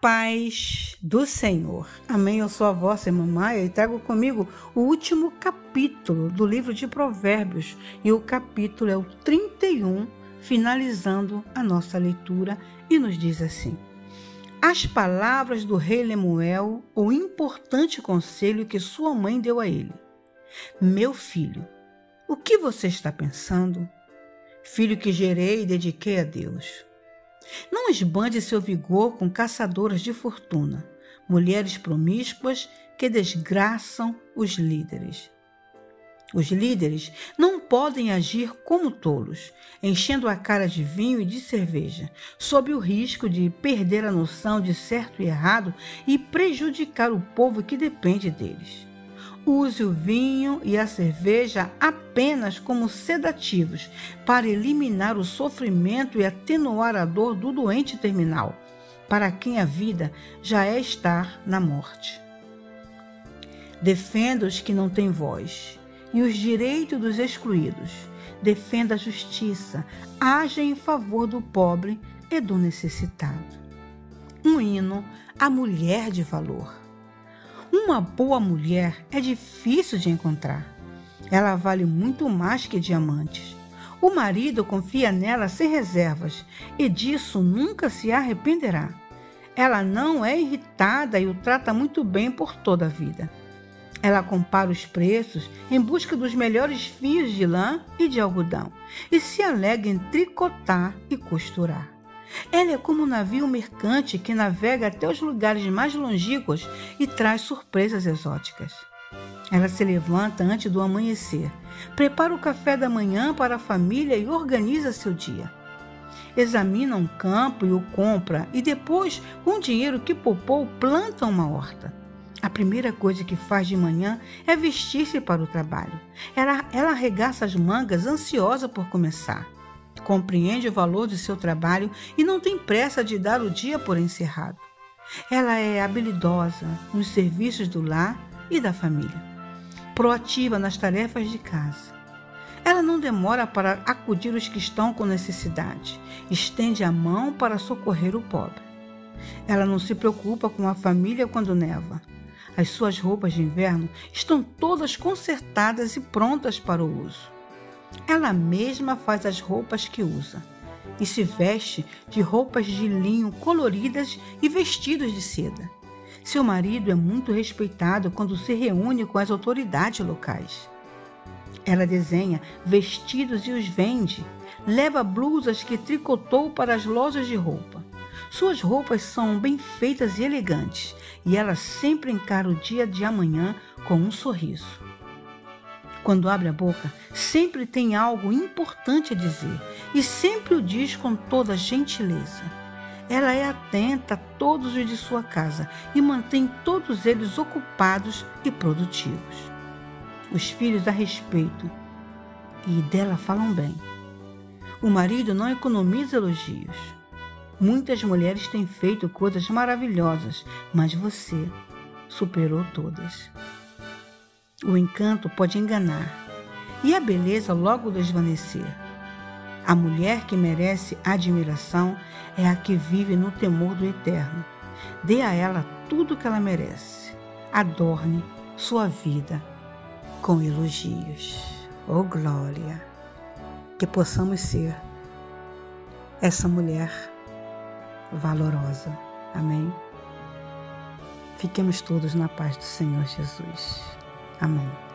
paz do Senhor. Amém. Eu sou a vossa irmã Maia e trago comigo o último capítulo do livro de Provérbios. E o capítulo é o 31, finalizando a nossa leitura, e nos diz assim: As palavras do rei Lemuel, o importante conselho que sua mãe deu a ele. Meu filho, o que você está pensando? Filho que gerei e dediquei a Deus. Não esbande seu vigor com caçadoras de fortuna, mulheres promíscuas que desgraçam os líderes. Os líderes não podem agir como tolos, enchendo a cara de vinho e de cerveja, sob o risco de perder a noção de certo e errado e prejudicar o povo que depende deles. Use o vinho e a cerveja apenas como sedativos para eliminar o sofrimento e atenuar a dor do doente terminal, para quem a vida já é estar na morte. Defenda os que não têm voz e os direitos dos excluídos. Defenda a justiça, haja em favor do pobre e do necessitado. Um hino à mulher de valor. Uma boa mulher é difícil de encontrar. Ela vale muito mais que diamantes. O marido confia nela sem reservas e disso nunca se arrependerá. Ela não é irritada e o trata muito bem por toda a vida. Ela compara os preços em busca dos melhores fios de lã e de algodão e se alega em tricotar e costurar. Ela é como um navio mercante que navega até os lugares mais longínquos e traz surpresas exóticas. Ela se levanta antes do amanhecer, prepara o café da manhã para a família e organiza seu dia. Examina um campo e o compra, e depois, com o dinheiro que poupou, planta uma horta. A primeira coisa que faz de manhã é vestir-se para o trabalho. Ela, ela arregaça as mangas, ansiosa por começar compreende o valor de seu trabalho e não tem pressa de dar o dia por encerrado. Ela é habilidosa nos serviços do lar e da família, proativa nas tarefas de casa. Ela não demora para acudir os que estão com necessidade, estende a mão para socorrer o pobre. Ela não se preocupa com a família quando neva. As suas roupas de inverno estão todas consertadas e prontas para o uso. Ela mesma faz as roupas que usa e se veste de roupas de linho coloridas e vestidos de seda. Seu marido é muito respeitado quando se reúne com as autoridades locais. Ela desenha vestidos e os vende, leva blusas que tricotou para as lojas de roupa. Suas roupas são bem feitas e elegantes, e ela sempre encara o dia de amanhã com um sorriso. Quando abre a boca, sempre tem algo importante a dizer e sempre o diz com toda gentileza. Ela é atenta a todos os de sua casa e mantém todos eles ocupados e produtivos. Os filhos a respeitam e dela falam bem. O marido não economiza elogios. Muitas mulheres têm feito coisas maravilhosas, mas você superou todas. O encanto pode enganar e a beleza logo desvanecer. A mulher que merece admiração é a que vive no temor do eterno. Dê a ela tudo o que ela merece. Adorne sua vida com elogios. Oh glória! Que possamos ser essa mulher valorosa. Amém? Fiquemos todos na paz do Senhor Jesus. Amém.